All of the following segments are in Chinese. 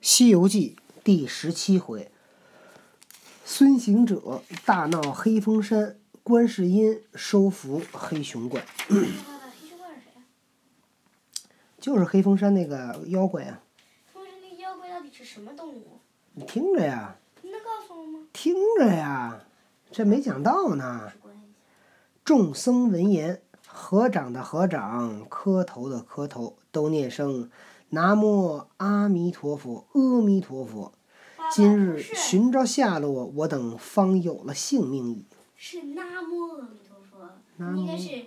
西游记》第十七回，孙行者大闹黑风山，观世音收服黑熊怪，黑熊怪是谁啊？就是黑风山那个妖怪啊！他们说那个妖怪到底是什么动物？你听着呀，你能告诉我吗？听着呀，这没讲到呢。众僧闻言，合掌的合掌，磕头的磕头，都念声“南无阿弥陀佛，阿弥陀佛”。今日寻找下落，我等方有了性命矣。是南无阿弥陀佛，应该是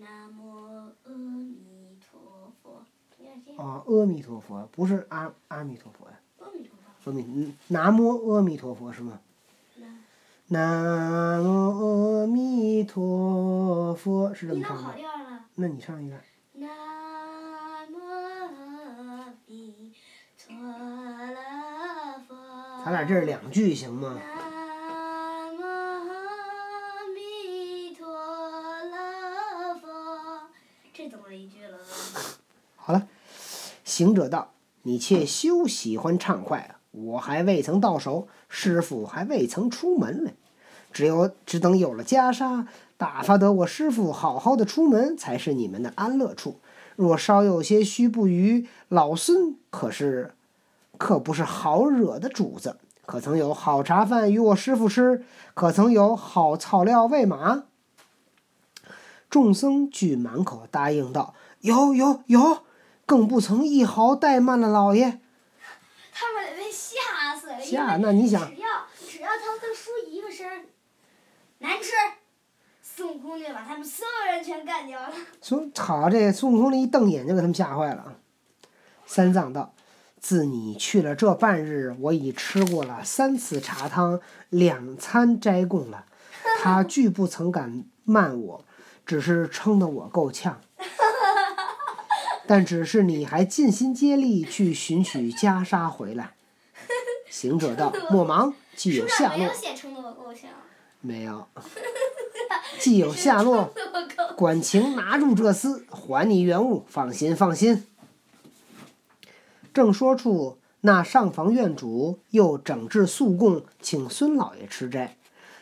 南无阿弥陀佛，应该是这样。啊，阿弥陀佛，不是阿阿弥陀佛呀，阿弥陀佛，阿弥，嗯南无阿弥陀佛是吗？南无阿弥陀佛是这么唱的。那你唱一个。南无阿弥陀罗佛。咱俩这是两句行吗？阿弥陀佛，这怎么一句了？好了，行者道：“你且休喜欢畅快，我还未曾到手，师傅还未曾出门来，只有只等有了袈裟，打发得我师傅好好的出门，才是你们的安乐处。若稍有些虚不于老孙可是，可不是好惹的主子。可曾有好茶饭与我师傅吃？可曾有好草料喂马？”众僧俱满口答应道：“有有有。”更不曾一毫怠慢了老爷。他们得被吓死了。吓，那你想，只要只要他们说一个声儿难吃，孙悟空就把他们所有人全干掉了。说好这孙悟空这一瞪眼就给他们吓坏了。三藏道：“自你去了这半日，我已吃过了三次茶汤，两餐斋供了，他 拒不曾敢慢我，只是撑得我够呛。但只是你还尽心竭力去寻取袈裟回来。”行者道：“莫忙，既有下落没有。写撑得我够呛，没有，既有下落。管情拿住这厮，还你原物。放心，放心。正说处，那上房院主又整治素供，请孙老爷吃斋。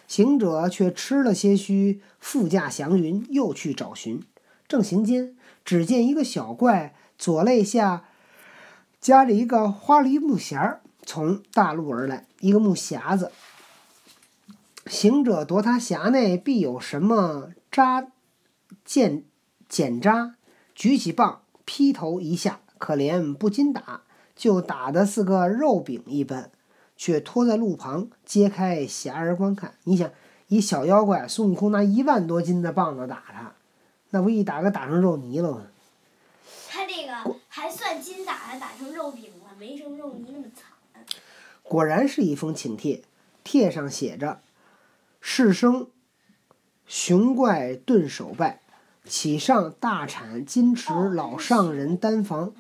行者却吃了些虚，副驾祥云，又去找寻。正行间，只见一个小怪左肋下夹着一个花梨木匣儿，从大路而来，一个木匣子。行者夺他匣内必有什么渣剑剪渣，举起棒劈头一下，可怜不禁打，就打的似个肉饼一般，却拖在路旁揭开匣儿观看。你想，一小妖怪孙悟空拿一万多斤的棒子打他，那不一打个打成肉泥了吗？他这个还算金打的打成肉饼了，没成肉泥那么惨。果然是一封请帖，帖上写着：“世生雄怪顿首拜，启上大产金池老上人丹房，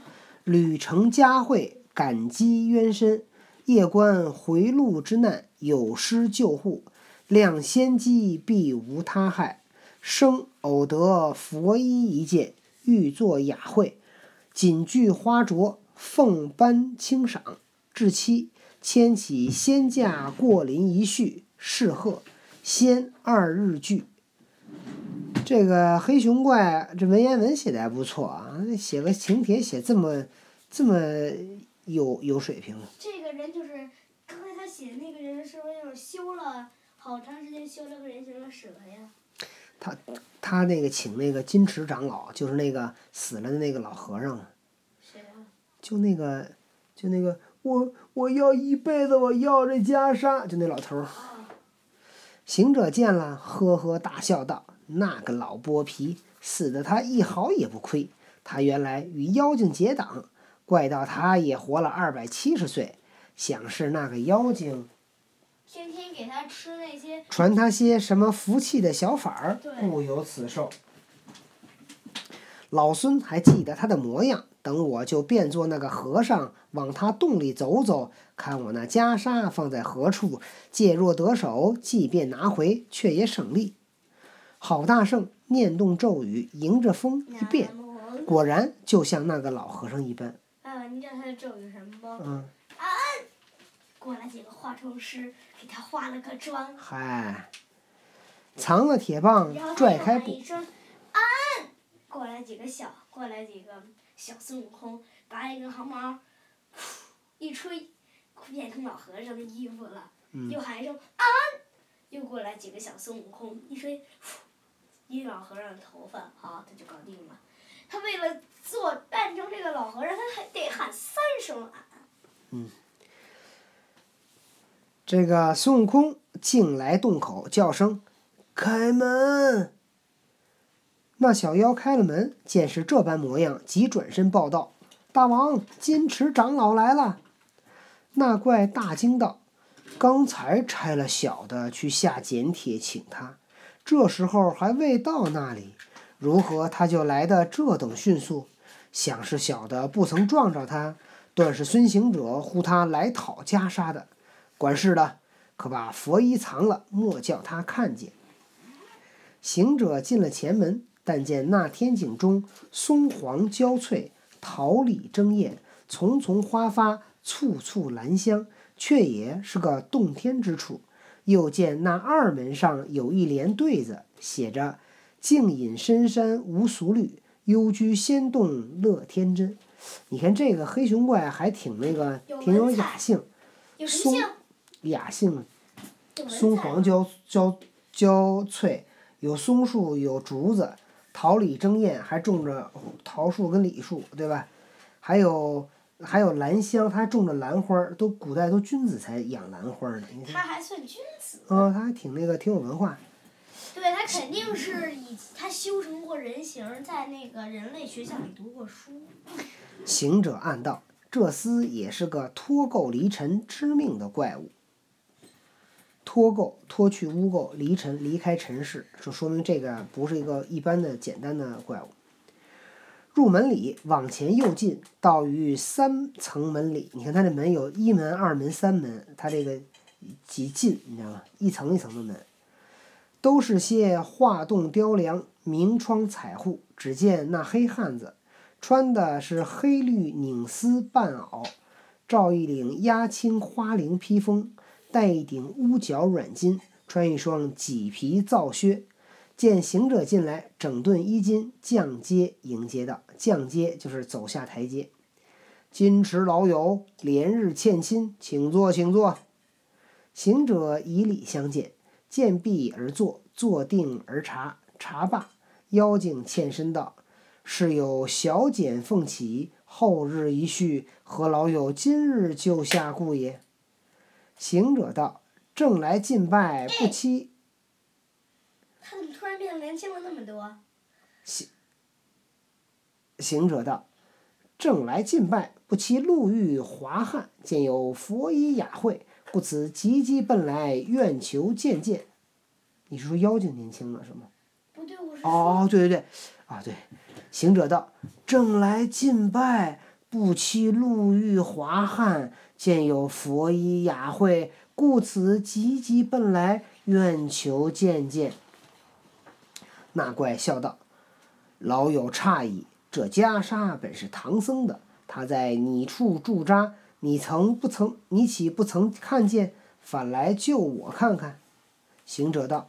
屡成佳会，感激冤深。夜观回路之难，有失救护，量仙机必无他害。生偶得佛衣一件，欲作雅会，锦具花着，奉颁清赏。至期。”牵起仙驾过林一叙，是贺仙二日聚。这个黑熊怪这文言文写的还不错啊，写个请帖写这么这么有有水平。这个人就是刚才他写的那个人，是不是就是修了好长时间修了个人形的蛇呀？他他那个请那个金池长老，就是那个死了的那个老和尚，谁啊？就那个就那个我我要一辈子，我要这袈裟，就那老头儿。行者见了，呵呵大笑道：“那个老剥皮，死的他一毫也不亏。他原来与妖精结党，怪到他也活了二百七十岁。想是那个妖精天天给他吃那些传他些什么福气的小法儿，对故有此寿。老孙还记得他的模样，等我就变作那个和尚，往他洞里走走，看我那袈裟放在何处。借若得手，即便拿回，却也省力。郝大圣念动咒语，迎着风一变，果然就像那个老和尚一般。南呃，你知道他的咒语是什么吗？嗯，过来几个化妆师，给他化了个妆，嗨，藏了铁棒拽开布又喊一，声“安”，过来几个小，过来几个小孙悟空，拔一根毫毛，一吹，变成老和尚的衣服了。嗯又喊一声“安”，又过来几个小孙悟空，一吹，一老和尚的头发，好，他就搞定了。他为了做扮成这个老和尚，他还得喊三声嗯。这个孙悟空进来洞口，叫声“开门”。那小妖开了门，见是这般模样，即转身报道：“大王，金池长老来了。”那怪大惊道：“刚才差了小的去下简帖请他，这时候还未到那里，如何他就来的这等迅速？想是小的不曾撞着他，断是孙行者呼他来讨袈裟的。管事的，可把佛衣藏了，莫叫他看见。”行者进了前门，但见那天井中松黄交翠，桃李争艳，丛丛花发，簇簇兰香，却也是个洞天之处。又见那二门上有一联对子，写着“静隐深山无俗虑，幽居仙洞乐天真”。你看这个黑熊怪还挺那个，有挺有雅兴，松？雅兴松黄交交交翠，有松树，有竹子，桃李争艳，还种着桃树跟李树，对吧？还有还有兰香，他还种着兰花儿，都古代都君子才养兰花儿呢。他还算君子。啊、他还挺那个，挺有文化。对他肯定是以他修成过人形，在那个人类学校里读过书。行者暗道：这厮也是个脱垢离尘、知命的怪物。脱垢，脱去污垢，离尘，离开尘世，就说明这个不是一个一般的简单的怪物。入门里往前又进，到于三层门里。你看它这门有一门、二门、三门，它这个几进，你知道吗？一层一层的门，都是些画栋雕梁、明窗彩户。只见那黑汉子穿的是黑绿拧丝半袄，罩一领压青花绫披风，戴一顶乌角软巾，穿一双麂皮皂靴。见行者进来，整顿衣襟，降阶迎接道：“降阶就是走下台阶。金池老友，连日欠亲，请坐，请坐。”行者以礼相见，见毕而坐，坐定而茶，茶罢，妖精欠身道：“是有小简奉启，后日一叙，何老友今日就下顾也？”行者道：“正来进拜，不期。”突然变得年轻了那么多？行行者道：“正来进拜，不期路遇华汉，见有佛衣雅惠，故此急急奔来，愿求见见。”你是说妖精年轻了是吗？不对，我是说，哦，对对对，啊对，行者道：“正来进拜，不期路遇华汉，见有佛衣雅会，故此急急奔来，愿求见见。”那怪笑道：“老友诧异，这袈裟本是唐僧的，他在你处驻扎，你曾不曾？你岂不曾看见？反来救我看看？”行者道：“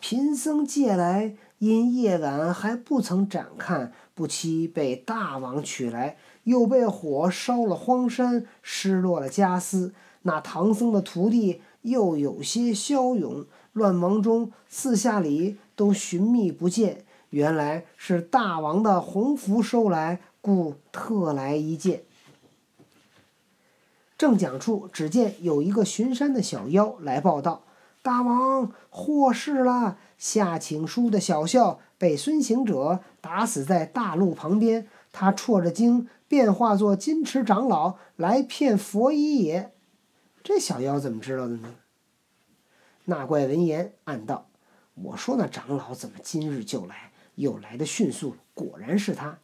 贫僧借来，因夜晚还不曾展看，不期被大王取来，又被火烧了荒山，失落了家私。那唐僧的徒弟又有些骁勇，乱忙中四下里都寻觅不见，原来是大王的洪福收来，故特来一见。正讲处，只见有一个巡山的小妖来报道：“大王获释了，下请书的小校被孙行者打死在大路旁边，他辍着经，变化作金池长老来骗佛衣也。”这小妖怎么知道的呢？那怪闻言暗道：“我说那长老怎么今日就来，又来的迅速，果然是他。”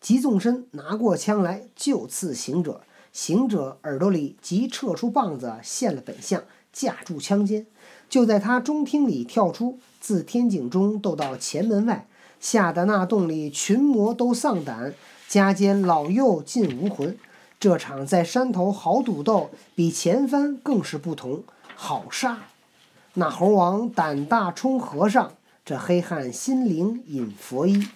急纵身拿过枪来，就刺行者。行者耳朵里即撤出棒子，现了本相，架住枪尖，就在他中厅里跳出，自天井中斗到前门外，吓得那洞里群魔都丧胆，家间老幼尽无魂。这场在山头豪赌斗，比前番更是不同，好杀！那猴王胆大充和尚，这黑汉心灵引佛衣。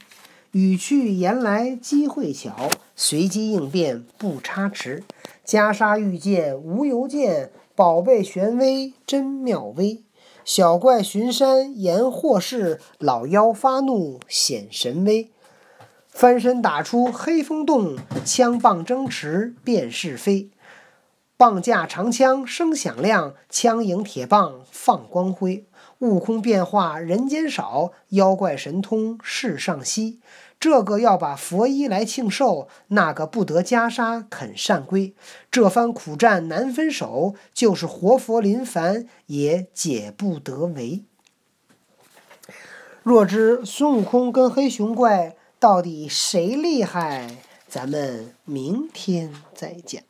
语去言来机会巧，随机应变不差池。袈裟遇剑无由见，宝贝玄微真妙微。小怪巡山言祸事，老妖发怒显神威。翻身打出黑风洞，枪棒争持辨是非。棒架长枪声响亮，枪影铁棒放光辉。悟空变化人间少，妖怪神通世上稀。这个要把佛衣来庆寿，那个不得袈裟肯善归。这番苦战难分手，就是活佛临凡也解不得围。若知孙悟空跟黑熊怪。到底谁厉害？咱们明天再讲。